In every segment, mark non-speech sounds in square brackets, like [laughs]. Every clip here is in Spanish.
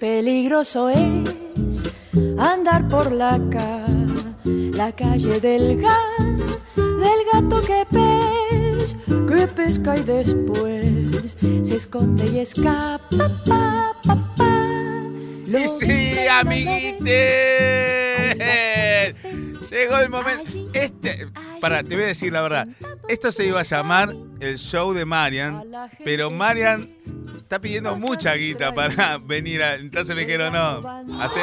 Peligroso es andar por la ca, la calle del gato, del gato que pez, que pesca y después se esconde y escapa. Pa, pa, pa. Lo Y sí, amiguites. Llegó el momento. Este, para, te voy a decir la verdad. Esto se iba a llamar el show de Marian, pero Marian está pidiendo mucha guita para [laughs] venir a. Entonces me dijeron, no, hace,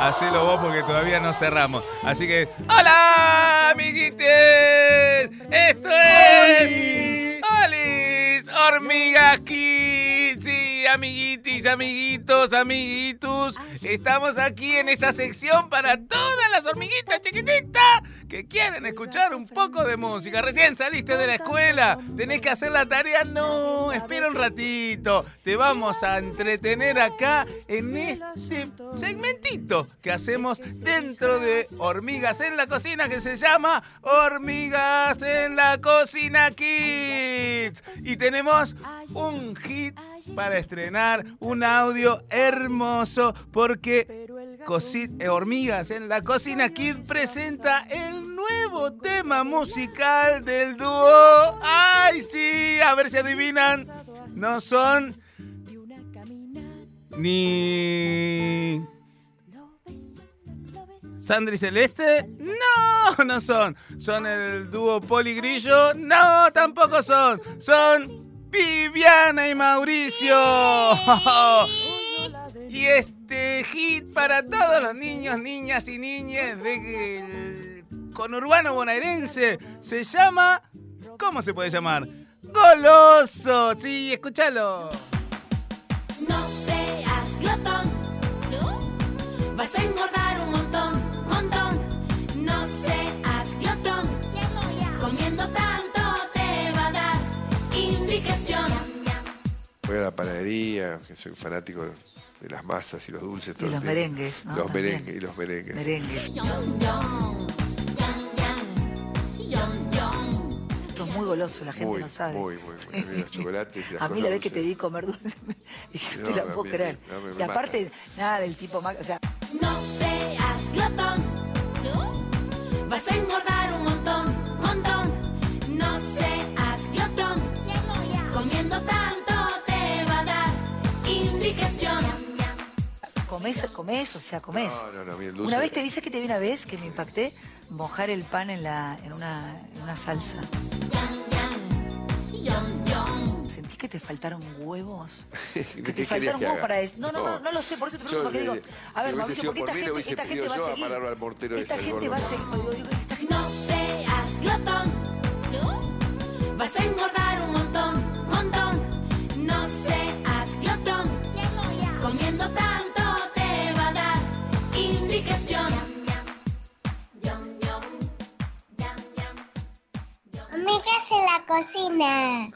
hacelo vos porque todavía no cerramos. Así que, ¡Hola, amiguites! Esto es. ¡Olis! ¡Hormigas! Sí, amiguitis, amiguitos, amiguitus. Estamos aquí en esta sección para todas las hormiguitas chiquititas que quieren escuchar un poco de música. Recién saliste de la escuela, tenés que hacer la tarea. No, espera un ratito. Te vamos a entretener acá en este segmentito que hacemos dentro de Hormigas en la Cocina que se llama Hormigas en la Cocina Kids. Y tenemos un hit para estrenar, un audio hermoso porque Cosi- eh, Hormigas en la Cocina Kid presenta el nuevo tema musical del dúo. ¡Ay, sí! A ver si adivinan. No son ni... ¿Sandra y Celeste? No, no son. ¿Son el dúo Poli Grillo? No, tampoco son. Son Viviana y Mauricio. Y este hit para todos los niños, niñas y niñas del conurbano bonaerense se llama... ¿Cómo se puede llamar? Goloso. Sí, escúchalo. No seas glotón, vas a engordar un montón, montón. No seas glotón, comiendo tanto te va a dar indigestión. Voy a la panadería, que soy fanático de las masas y los dulces. todo Y el los merengues, ¿no? Los También. merengues y los merengues. Merengue. Goloso, la gente Muy, no sabe. muy, muy, muy. A mí los chocolates y [laughs] las A mí la vez que te di comer dulce, [laughs] me dije, No, te la no, puedo creer. no, me- me y aparte, nada del tipo más, o sea, No seas glotón, vas a engordar un montón, montón. No seas glotón, comiendo tanto te va a dar indigestión. comés, comés, o sea, comés. No, no, no. Una vez te dice que te vi una vez que me impacté, mojar el pan en la, en una, en una salsa. ¿Sentís que te faltaron huevos? [laughs] ¿Qué Que te faltaron huevos para eso. No, no, no, no lo sé, por eso te Yo, pregunto, porque digo, a ver, Mauricio, porque por esta gente, esta gente pedido va yo a seguir. Esta gente va a seguir. Cocina.